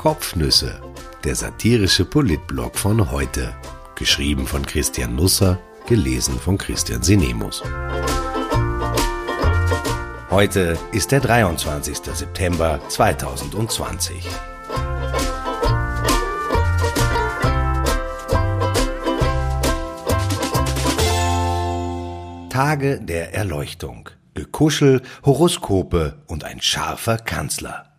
Kopfnüsse, der satirische Politblog von heute. Geschrieben von Christian Nusser, gelesen von Christian Sinemus. Heute ist der 23. September 2020. Tage der Erleuchtung. Gekuschel, Horoskope und ein scharfer Kanzler.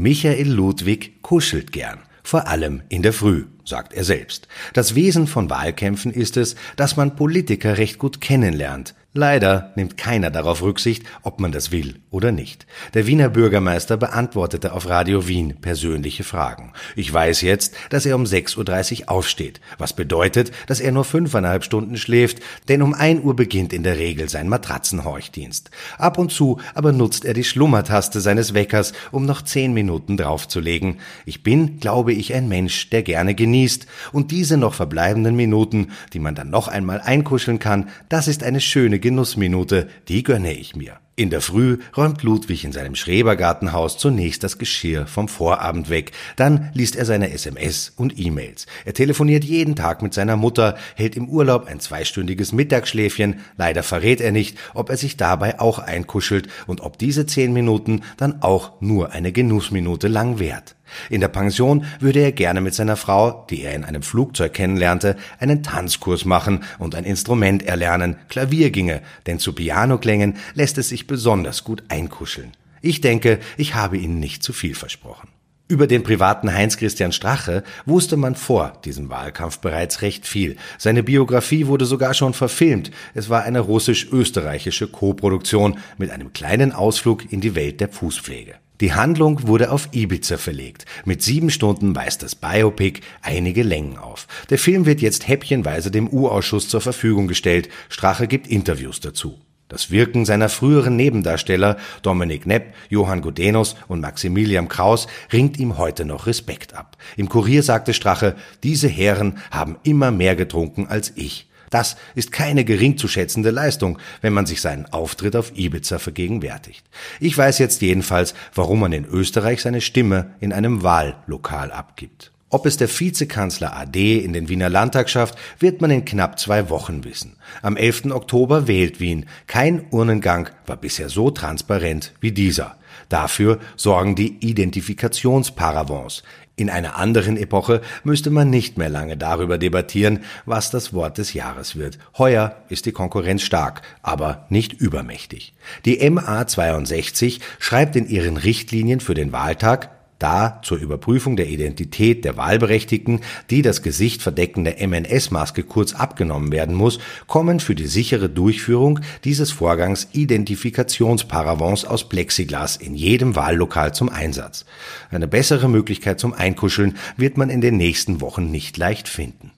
Michael Ludwig kuschelt gern, vor allem in der Früh, sagt er selbst. Das Wesen von Wahlkämpfen ist es, dass man Politiker recht gut kennenlernt, Leider nimmt keiner darauf Rücksicht, ob man das will oder nicht. Der Wiener Bürgermeister beantwortete auf Radio Wien persönliche Fragen. Ich weiß jetzt, dass er um 6.30 Uhr aufsteht, was bedeutet, dass er nur fünfeinhalb Stunden schläft, denn um 1 Uhr beginnt in der Regel sein Matratzenhorchdienst. Ab und zu aber nutzt er die Schlummertaste seines Weckers, um noch zehn Minuten draufzulegen. Ich bin, glaube ich, ein Mensch, der gerne genießt, und diese noch verbleibenden Minuten, die man dann noch einmal einkuscheln kann, das ist eine schöne Genussminute, die gönne ich mir. In der Früh räumt Ludwig in seinem Schrebergartenhaus zunächst das Geschirr vom Vorabend weg, dann liest er seine SMS und E-Mails. Er telefoniert jeden Tag mit seiner Mutter, hält im Urlaub ein zweistündiges Mittagsschläfchen, leider verrät er nicht, ob er sich dabei auch einkuschelt und ob diese zehn Minuten dann auch nur eine Genussminute lang währt. In der Pension würde er gerne mit seiner Frau, die er in einem Flugzeug kennenlernte, einen Tanzkurs machen und ein Instrument erlernen, Klavier ginge, denn zu Pianoklängen lässt es sich besonders gut einkuscheln. Ich denke, ich habe Ihnen nicht zu viel versprochen. Über den privaten Heinz-Christian Strache wusste man vor diesem Wahlkampf bereits recht viel. Seine Biografie wurde sogar schon verfilmt. Es war eine russisch-österreichische Koproduktion mit einem kleinen Ausflug in die Welt der Fußpflege. Die Handlung wurde auf Ibiza verlegt. Mit sieben Stunden weist das Biopic einige Längen auf. Der Film wird jetzt häppchenweise dem U-Ausschuss zur Verfügung gestellt. Strache gibt Interviews dazu. Das Wirken seiner früheren Nebendarsteller Dominik Nepp, Johann Gudenus und Maximilian Kraus ringt ihm heute noch Respekt ab. Im Kurier sagte Strache, diese Herren haben immer mehr getrunken als ich. Das ist keine gering zu schätzende Leistung, wenn man sich seinen Auftritt auf Ibiza vergegenwärtigt. Ich weiß jetzt jedenfalls, warum man in Österreich seine Stimme in einem Wahllokal abgibt. Ob es der Vizekanzler AD in den Wiener Landtag schafft, wird man in knapp zwei Wochen wissen. Am 11. Oktober wählt Wien. Kein Urnengang war bisher so transparent wie dieser. Dafür sorgen die Identifikationsparavents. In einer anderen Epoche müsste man nicht mehr lange darüber debattieren, was das Wort des Jahres wird. Heuer ist die Konkurrenz stark, aber nicht übermächtig. Die MA62 schreibt in ihren Richtlinien für den Wahltag da zur Überprüfung der Identität der Wahlberechtigten, die das Gesicht verdeckende MNS-Maske kurz abgenommen werden muss, kommen für die sichere Durchführung dieses Vorgangs Identifikationsparavents aus Plexiglas in jedem Wahllokal zum Einsatz. Eine bessere Möglichkeit zum Einkuscheln wird man in den nächsten Wochen nicht leicht finden.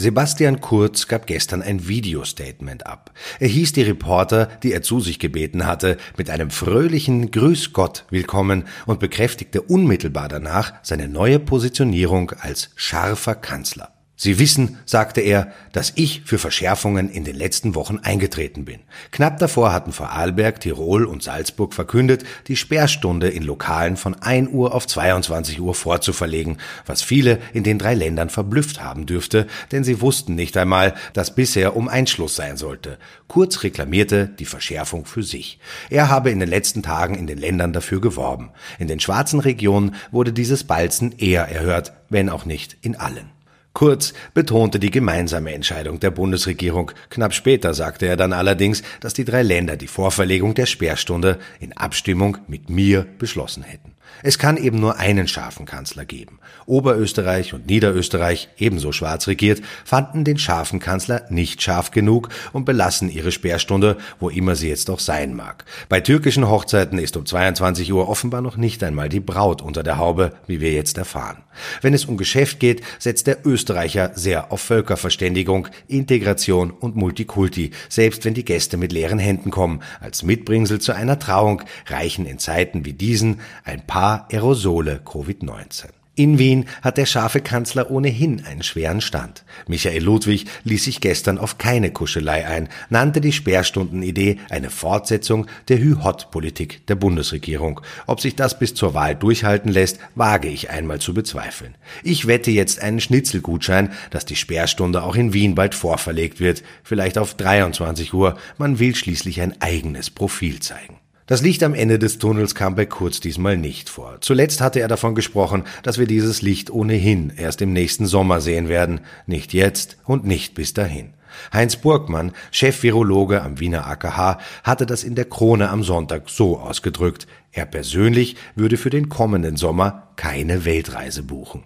Sebastian Kurz gab gestern ein Videostatement ab. Er hieß die Reporter, die er zu sich gebeten hatte, mit einem fröhlichen Grüß Gott willkommen und bekräftigte unmittelbar danach seine neue Positionierung als scharfer Kanzler. Sie wissen, sagte er, dass ich für Verschärfungen in den letzten Wochen eingetreten bin. Knapp davor hatten Vorarlberg, Tirol und Salzburg verkündet, die Sperrstunde in Lokalen von 1 Uhr auf 22 Uhr vorzuverlegen, was viele in den drei Ländern verblüfft haben dürfte, denn sie wussten nicht einmal, dass bisher um Einschluss sein sollte. Kurz reklamierte die Verschärfung für sich. Er habe in den letzten Tagen in den Ländern dafür geworben. In den schwarzen Regionen wurde dieses Balzen eher erhört, wenn auch nicht in allen. Kurz betonte die gemeinsame Entscheidung der Bundesregierung. Knapp später sagte er dann allerdings, dass die drei Länder die Vorverlegung der Sperrstunde in Abstimmung mit mir beschlossen hätten. Es kann eben nur einen scharfen Kanzler geben. Oberösterreich und Niederösterreich, ebenso schwarz regiert, fanden den scharfen Kanzler nicht scharf genug und belassen ihre Sperrstunde, wo immer sie jetzt auch sein mag. Bei türkischen Hochzeiten ist um 22 Uhr offenbar noch nicht einmal die Braut unter der Haube, wie wir jetzt erfahren. Wenn es um Geschäft geht, setzt der Österreicher sehr auf Völkerverständigung, Integration und Multikulti, selbst wenn die Gäste mit leeren Händen kommen. Als Mitbringsel zu einer Trauung reichen in Zeiten wie diesen ein paar Aerosole Covid-19. In Wien hat der scharfe Kanzler ohnehin einen schweren Stand. Michael Ludwig ließ sich gestern auf keine Kuschelei ein, nannte die Sperrstundenidee eine Fortsetzung der Hü-Hott-Politik der Bundesregierung. Ob sich das bis zur Wahl durchhalten lässt, wage ich einmal zu bezweifeln. Ich wette jetzt einen Schnitzelgutschein, dass die Sperrstunde auch in Wien bald vorverlegt wird, vielleicht auf 23 Uhr. Man will schließlich ein eigenes Profil zeigen. Das Licht am Ende des Tunnels kam bei Kurz diesmal nicht vor. Zuletzt hatte er davon gesprochen, dass wir dieses Licht ohnehin erst im nächsten Sommer sehen werden, nicht jetzt und nicht bis dahin. Heinz Burgmann, Chef-Virologe am Wiener AKH, hatte das in der Krone am Sonntag so ausgedrückt, er persönlich würde für den kommenden Sommer keine Weltreise buchen.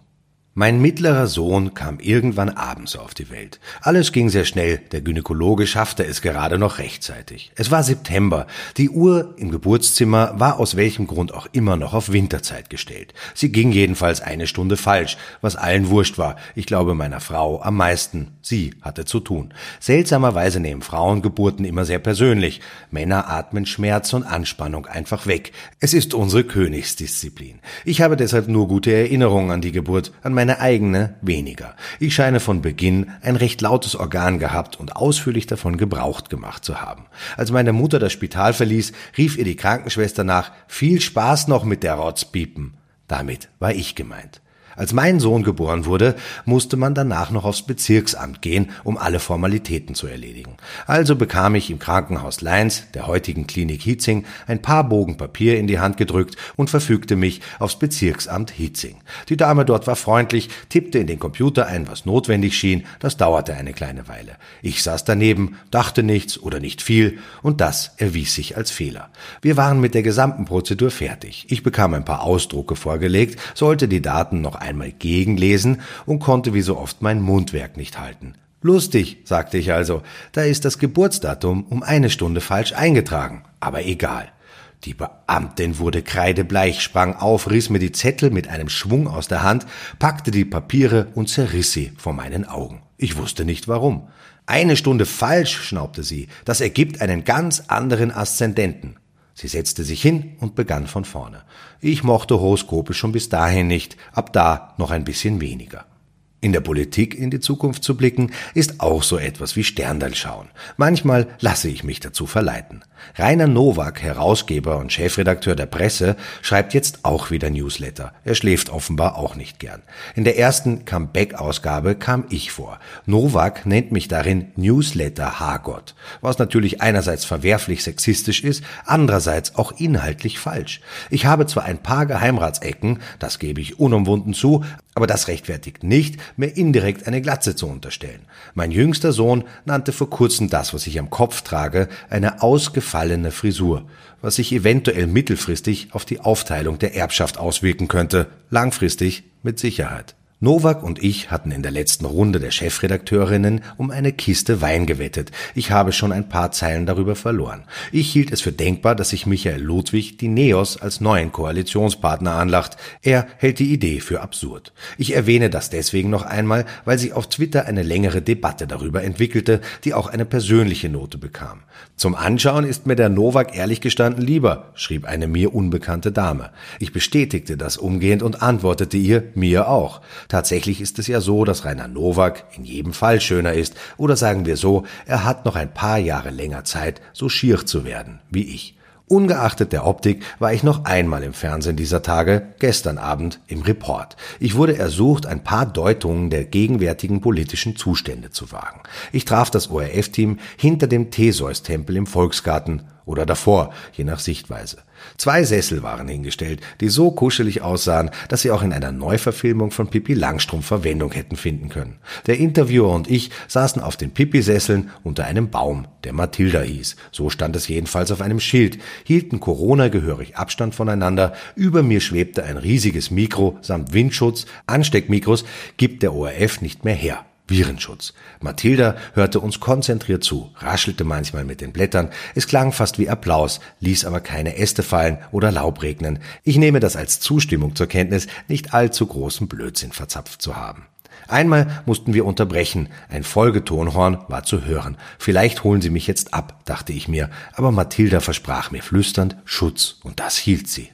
Mein mittlerer Sohn kam irgendwann abends auf die Welt. Alles ging sehr schnell, der Gynäkologe schaffte es gerade noch rechtzeitig. Es war September, die Uhr im Geburtszimmer war aus welchem Grund auch immer noch auf Winterzeit gestellt. Sie ging jedenfalls eine Stunde falsch, was allen wurscht war, ich glaube meiner Frau am meisten, sie hatte zu tun. Seltsamerweise nehmen Frauen Geburten immer sehr persönlich, Männer atmen Schmerz und Anspannung einfach weg. Es ist unsere Königsdisziplin. Ich habe deshalb nur gute Erinnerungen an die Geburt, an meine meine eigene weniger. Ich scheine von Beginn ein recht lautes Organ gehabt und ausführlich davon Gebraucht gemacht zu haben. Als meine Mutter das Spital verließ, rief ihr die Krankenschwester nach, viel Spaß noch mit der Rotzpiepen. Damit war ich gemeint. Als mein Sohn geboren wurde, musste man danach noch aufs Bezirksamt gehen, um alle Formalitäten zu erledigen. Also bekam ich im Krankenhaus Leins, der heutigen Klinik Hietzing, ein paar Bogen Papier in die Hand gedrückt und verfügte mich aufs Bezirksamt Hietzing. Die Dame dort war freundlich, tippte in den Computer ein, was notwendig schien, das dauerte eine kleine Weile. Ich saß daneben, dachte nichts oder nicht viel, und das erwies sich als Fehler. Wir waren mit der gesamten Prozedur fertig. Ich bekam ein paar Ausdrucke vorgelegt, sollte die Daten noch einmal gegenlesen und konnte wie so oft mein Mundwerk nicht halten. Lustig, sagte ich also, da ist das Geburtsdatum um eine Stunde falsch eingetragen, aber egal. Die Beamtin wurde kreidebleich, sprang auf, riss mir die Zettel mit einem Schwung aus der Hand, packte die Papiere und zerriss sie vor meinen Augen. Ich wusste nicht warum. Eine Stunde falsch, schnaubte sie, das ergibt einen ganz anderen Aszendenten. Sie setzte sich hin und begann von vorne. Ich mochte Horoskope schon bis dahin nicht, ab da noch ein bisschen weniger. In der Politik in die Zukunft zu blicken, ist auch so etwas wie Sterndal schauen. Manchmal lasse ich mich dazu verleiten. Rainer Nowak, Herausgeber und Chefredakteur der Presse, schreibt jetzt auch wieder Newsletter. Er schläft offenbar auch nicht gern. In der ersten Comeback-Ausgabe kam ich vor. Nowak nennt mich darin Newsletter Hargott, was natürlich einerseits verwerflich sexistisch ist, andererseits auch inhaltlich falsch. Ich habe zwar ein paar Geheimratsecken, das gebe ich unumwunden zu, aber das rechtfertigt nicht, mir indirekt eine Glatze zu unterstellen. Mein jüngster Sohn nannte vor kurzem das, was ich am Kopf trage, eine ausgefallene Frisur, was sich eventuell mittelfristig auf die Aufteilung der Erbschaft auswirken könnte, langfristig mit Sicherheit. Nowak und ich hatten in der letzten Runde der Chefredakteurinnen um eine Kiste Wein gewettet. Ich habe schon ein paar Zeilen darüber verloren. Ich hielt es für denkbar, dass sich Michael Ludwig die Neos als neuen Koalitionspartner anlacht. Er hält die Idee für absurd. Ich erwähne das deswegen noch einmal, weil sich auf Twitter eine längere Debatte darüber entwickelte, die auch eine persönliche Note bekam. Zum Anschauen ist mir der Nowak ehrlich gestanden lieber, schrieb eine mir unbekannte Dame. Ich bestätigte das umgehend und antwortete ihr, mir auch. Tatsächlich ist es ja so, dass Rainer Nowak in jedem Fall schöner ist, oder sagen wir so, er hat noch ein paar Jahre länger Zeit, so schier zu werden wie ich. Ungeachtet der Optik war ich noch einmal im Fernsehen dieser Tage, gestern Abend im Report. Ich wurde ersucht, ein paar Deutungen der gegenwärtigen politischen Zustände zu wagen. Ich traf das ORF-Team hinter dem Theseus-Tempel im Volksgarten oder davor, je nach Sichtweise. Zwei Sessel waren hingestellt, die so kuschelig aussahen, dass sie auch in einer Neuverfilmung von Pippi Langstrumpf Verwendung hätten finden können. Der Interviewer und ich saßen auf den Pippi-Sesseln unter einem Baum, der Mathilda hieß. So stand es jedenfalls auf einem Schild, hielten Corona gehörig Abstand voneinander, über mir schwebte ein riesiges Mikro samt Windschutz, Ansteckmikros gibt der ORF nicht mehr her. Virenschutz. Mathilda hörte uns konzentriert zu, raschelte manchmal mit den Blättern, es klang fast wie Applaus, ließ aber keine Äste fallen oder Laub regnen. Ich nehme das als Zustimmung zur Kenntnis, nicht allzu großen Blödsinn verzapft zu haben. Einmal mussten wir unterbrechen, ein Folgetonhorn war zu hören. Vielleicht holen sie mich jetzt ab, dachte ich mir, aber Mathilda versprach mir flüsternd Schutz, und das hielt sie.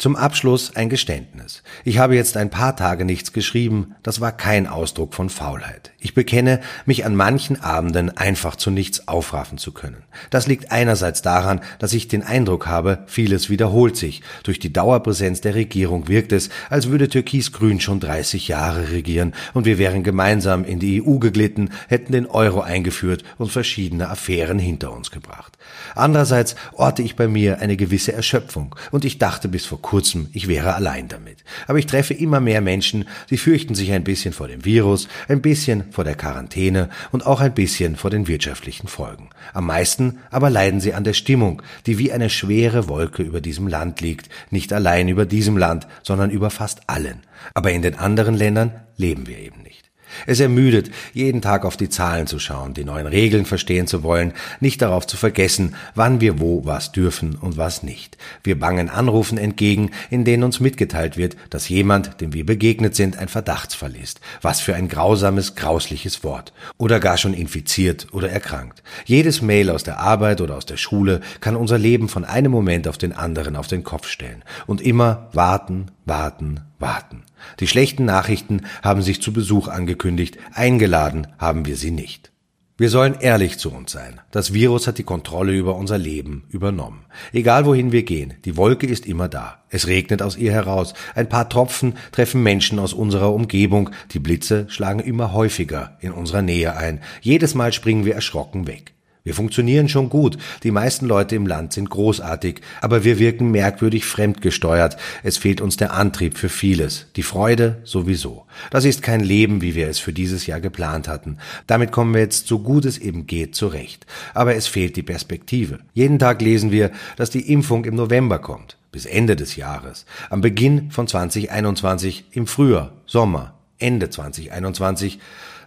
Zum Abschluss ein Geständnis. Ich habe jetzt ein paar Tage nichts geschrieben, das war kein Ausdruck von Faulheit. Ich bekenne, mich an manchen Abenden einfach zu nichts aufraffen zu können. Das liegt einerseits daran, dass ich den Eindruck habe, vieles wiederholt sich. Durch die Dauerpräsenz der Regierung wirkt es, als würde Türkis-Grün schon 30 Jahre regieren und wir wären gemeinsam in die EU geglitten, hätten den Euro eingeführt und verschiedene Affären hinter uns gebracht. Andererseits orte ich bei mir eine gewisse Erschöpfung und ich dachte bis vor kurzem, ich wäre allein damit. Aber ich treffe immer mehr Menschen, die fürchten sich ein bisschen vor dem Virus, ein bisschen vor der Quarantäne und auch ein bisschen vor den wirtschaftlichen Folgen. Am meisten aber leiden sie an der Stimmung, die wie eine schwere Wolke über diesem Land liegt, nicht allein über diesem Land, sondern über fast allen. Aber in den anderen Ländern leben wir eben nicht. Es ermüdet, jeden Tag auf die Zahlen zu schauen, die neuen Regeln verstehen zu wollen, nicht darauf zu vergessen, wann wir wo was dürfen und was nicht. Wir bangen Anrufen entgegen, in denen uns mitgeteilt wird, dass jemand, dem wir begegnet sind, ein Verdachtsfall ist. Was für ein grausames, grausliches Wort. Oder gar schon infiziert oder erkrankt. Jedes Mail aus der Arbeit oder aus der Schule kann unser Leben von einem Moment auf den anderen auf den Kopf stellen. Und immer warten, warten, warten. Die schlechten Nachrichten haben sich zu Besuch angekündigt, eingeladen haben wir sie nicht. Wir sollen ehrlich zu uns sein. Das Virus hat die Kontrolle über unser Leben übernommen. Egal wohin wir gehen, die Wolke ist immer da. Es regnet aus ihr heraus. Ein paar Tropfen treffen Menschen aus unserer Umgebung. Die Blitze schlagen immer häufiger in unserer Nähe ein. Jedes Mal springen wir erschrocken weg. Wir funktionieren schon gut, die meisten Leute im Land sind großartig, aber wir wirken merkwürdig fremdgesteuert, es fehlt uns der Antrieb für vieles, die Freude sowieso. Das ist kein Leben, wie wir es für dieses Jahr geplant hatten. Damit kommen wir jetzt so gut es eben geht zurecht. Aber es fehlt die Perspektive. Jeden Tag lesen wir, dass die Impfung im November kommt, bis Ende des Jahres, am Beginn von 2021, im Frühjahr, Sommer, Ende 2021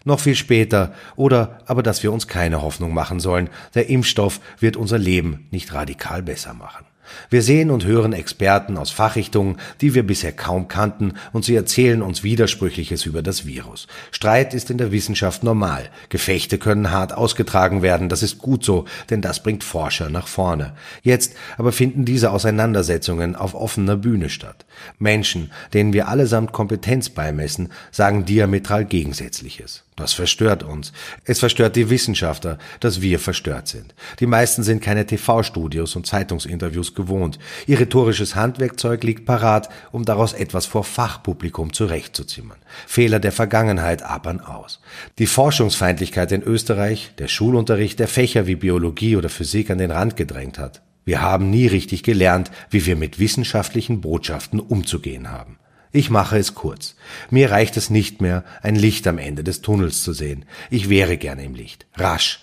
noch viel später oder aber dass wir uns keine Hoffnung machen sollen, der Impfstoff wird unser Leben nicht radikal besser machen. Wir sehen und hören Experten aus Fachrichtungen, die wir bisher kaum kannten, und sie erzählen uns Widersprüchliches über das Virus. Streit ist in der Wissenschaft normal. Gefechte können hart ausgetragen werden, das ist gut so, denn das bringt Forscher nach vorne. Jetzt aber finden diese Auseinandersetzungen auf offener Bühne statt. Menschen, denen wir allesamt Kompetenz beimessen, sagen diametral Gegensätzliches. Das verstört uns. Es verstört die Wissenschaftler, dass wir verstört sind. Die meisten sind keine TV-Studios und Zeitungsinterviews gewohnt. Ihr rhetorisches Handwerkzeug liegt parat, um daraus etwas vor Fachpublikum zurechtzuzimmern. Fehler der Vergangenheit abern aus. Die Forschungsfeindlichkeit in Österreich, der Schulunterricht der Fächer wie Biologie oder Physik an den Rand gedrängt hat. Wir haben nie richtig gelernt, wie wir mit wissenschaftlichen Botschaften umzugehen haben. Ich mache es kurz. Mir reicht es nicht mehr, ein Licht am Ende des Tunnels zu sehen. Ich wäre gerne im Licht. Rasch.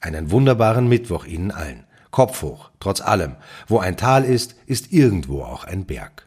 Einen wunderbaren Mittwoch Ihnen allen. Kopf hoch, trotz allem. Wo ein Tal ist, ist irgendwo auch ein Berg.